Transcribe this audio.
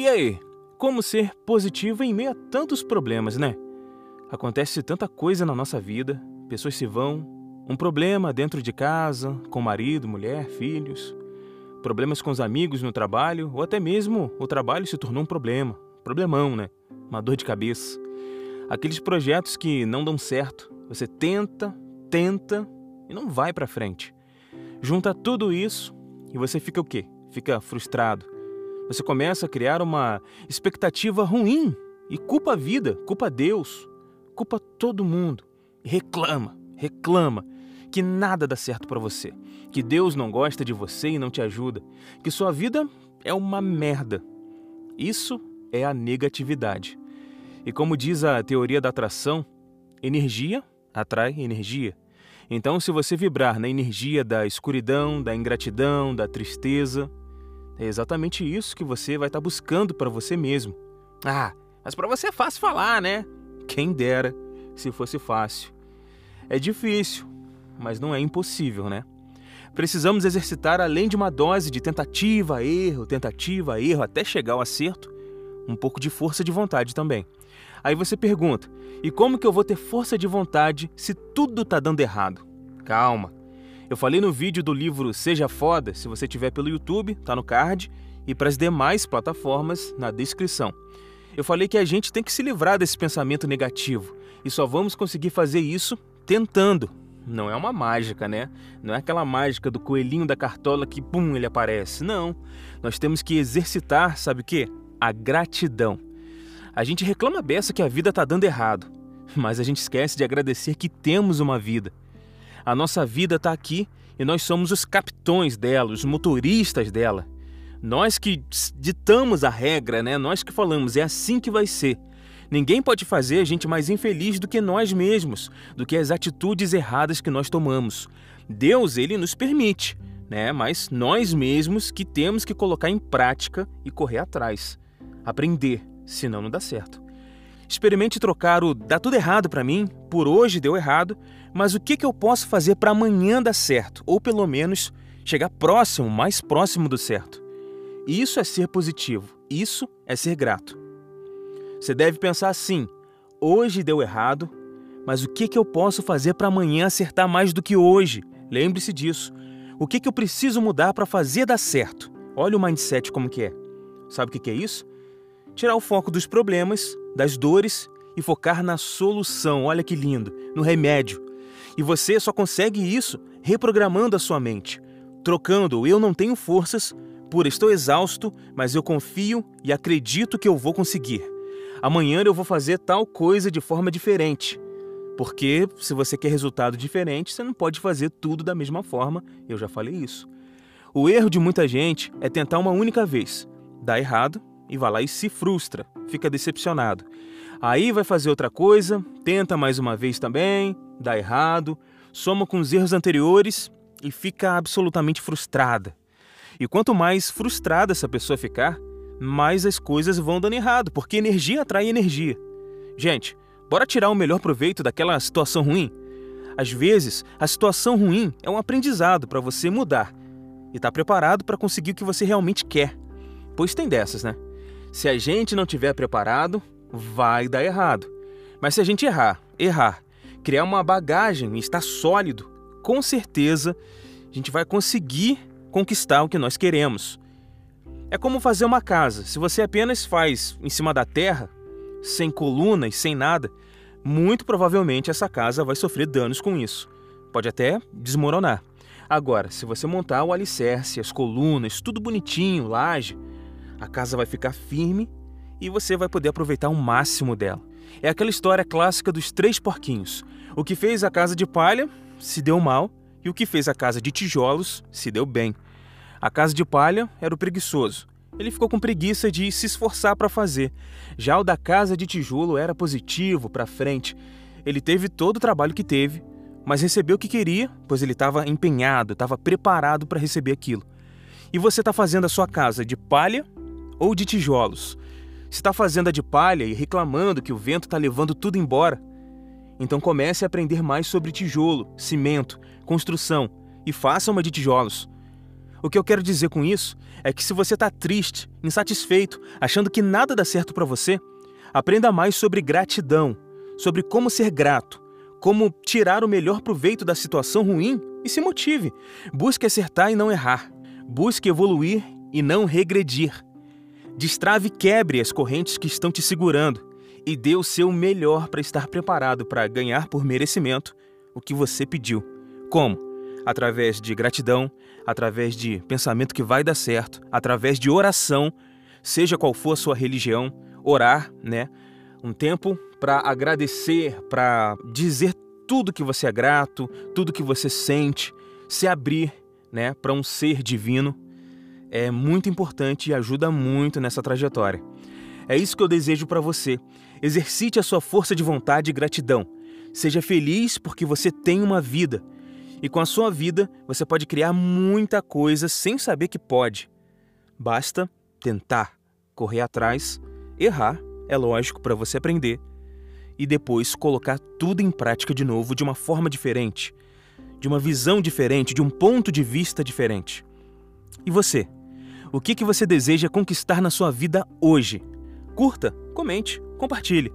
E aí, como ser positivo em meio a tantos problemas, né? Acontece tanta coisa na nossa vida, pessoas se vão, um problema dentro de casa, com marido, mulher, filhos, problemas com os amigos no trabalho, ou até mesmo o trabalho se tornou um problema, problemão, né? Uma dor de cabeça. Aqueles projetos que não dão certo, você tenta, tenta e não vai para frente. Junta tudo isso e você fica o quê? Fica frustrado. Você começa a criar uma expectativa ruim e culpa a vida, culpa Deus, culpa todo mundo. E reclama, reclama que nada dá certo para você, que Deus não gosta de você e não te ajuda, que sua vida é uma merda. Isso é a negatividade. E como diz a teoria da atração, energia atrai energia. Então, se você vibrar na energia da escuridão, da ingratidão, da tristeza, é exatamente isso que você vai estar buscando para você mesmo. Ah, mas para você é fácil falar, né? Quem dera se fosse fácil. É difícil, mas não é impossível, né? Precisamos exercitar além de uma dose de tentativa, erro, tentativa, erro, até chegar ao acerto, um pouco de força de vontade também. Aí você pergunta: e como que eu vou ter força de vontade se tudo tá dando errado? Calma. Eu falei no vídeo do livro Seja Foda, se você tiver pelo YouTube, tá no card, e para as demais plataformas na descrição. Eu falei que a gente tem que se livrar desse pensamento negativo e só vamos conseguir fazer isso tentando. Não é uma mágica, né? Não é aquela mágica do coelhinho da cartola que pum, ele aparece. Não. Nós temos que exercitar, sabe o quê? A gratidão. A gente reclama beça que a vida tá dando errado, mas a gente esquece de agradecer que temos uma vida. A nossa vida está aqui e nós somos os capitões dela, os motoristas dela. Nós que ditamos a regra, né? Nós que falamos, é assim que vai ser. Ninguém pode fazer a gente mais infeliz do que nós mesmos, do que as atitudes erradas que nós tomamos. Deus, ele nos permite, né? Mas nós mesmos que temos que colocar em prática e correr atrás. Aprender, senão não dá certo. Experimente trocar o dá tudo errado para mim por hoje deu errado, mas o que, que eu posso fazer para amanhã dar certo? Ou pelo menos chegar próximo, mais próximo do certo. Isso é ser positivo, isso é ser grato. Você deve pensar assim: hoje deu errado, mas o que, que eu posso fazer para amanhã acertar mais do que hoje? Lembre-se disso. O que, que eu preciso mudar para fazer dar certo? Olha o mindset como que é. Sabe o que, que é isso? Tirar o foco dos problemas, das dores e focar na solução. Olha que lindo, no remédio. E você só consegue isso reprogramando a sua mente, trocando eu não tenho forças por estou exausto, mas eu confio e acredito que eu vou conseguir. Amanhã eu vou fazer tal coisa de forma diferente. Porque se você quer resultado diferente, você não pode fazer tudo da mesma forma, eu já falei isso. O erro de muita gente é tentar uma única vez, dá errado e vai lá e se frustra, fica decepcionado. Aí vai fazer outra coisa, tenta mais uma vez também, dá errado, soma com os erros anteriores e fica absolutamente frustrada. E quanto mais frustrada essa pessoa ficar, mais as coisas vão dando errado, porque energia atrai energia. Gente, bora tirar o melhor proveito daquela situação ruim? Às vezes, a situação ruim é um aprendizado para você mudar e estar tá preparado para conseguir o que você realmente quer. Pois tem dessas, né? Se a gente não tiver preparado, vai dar errado. Mas se a gente errar, errar, criar uma bagagem e estar sólido, com certeza a gente vai conseguir conquistar o que nós queremos. É como fazer uma casa. Se você apenas faz em cima da terra, sem colunas, sem nada, muito provavelmente essa casa vai sofrer danos com isso. Pode até desmoronar. Agora, se você montar o alicerce, as colunas, tudo bonitinho, laje, a casa vai ficar firme e você vai poder aproveitar o máximo dela. É aquela história clássica dos três porquinhos. O que fez a casa de palha se deu mal e o que fez a casa de tijolos se deu bem. A casa de palha era o preguiçoso. Ele ficou com preguiça de se esforçar para fazer. Já o da casa de tijolo era positivo, para frente. Ele teve todo o trabalho que teve, mas recebeu o que queria, pois ele estava empenhado, estava preparado para receber aquilo. E você está fazendo a sua casa de palha ou de tijolos? Se está fazendo a de palha e reclamando que o vento está levando tudo embora, então comece a aprender mais sobre tijolo, cimento, construção e faça uma de tijolos. O que eu quero dizer com isso é que se você está triste, insatisfeito, achando que nada dá certo para você, aprenda mais sobre gratidão, sobre como ser grato, como tirar o melhor proveito da situação ruim e se motive. Busque acertar e não errar. Busque evoluir e não regredir. Destrave e quebre as correntes que estão te segurando e dê o seu melhor para estar preparado para ganhar por merecimento o que você pediu. Como? através de gratidão, através de pensamento que vai dar certo, através de oração, seja qual for a sua religião, orar, né? Um tempo para agradecer, para dizer tudo que você é grato, tudo que você sente, se abrir, né, para um ser divino é muito importante e ajuda muito nessa trajetória. É isso que eu desejo para você. Exercite a sua força de vontade e gratidão. Seja feliz porque você tem uma vida e com a sua vida, você pode criar muita coisa sem saber que pode. Basta tentar, correr atrás, errar, é lógico, para você aprender, e depois colocar tudo em prática de novo de uma forma diferente, de uma visão diferente, de um ponto de vista diferente. E você? O que, que você deseja conquistar na sua vida hoje? Curta, comente, compartilhe.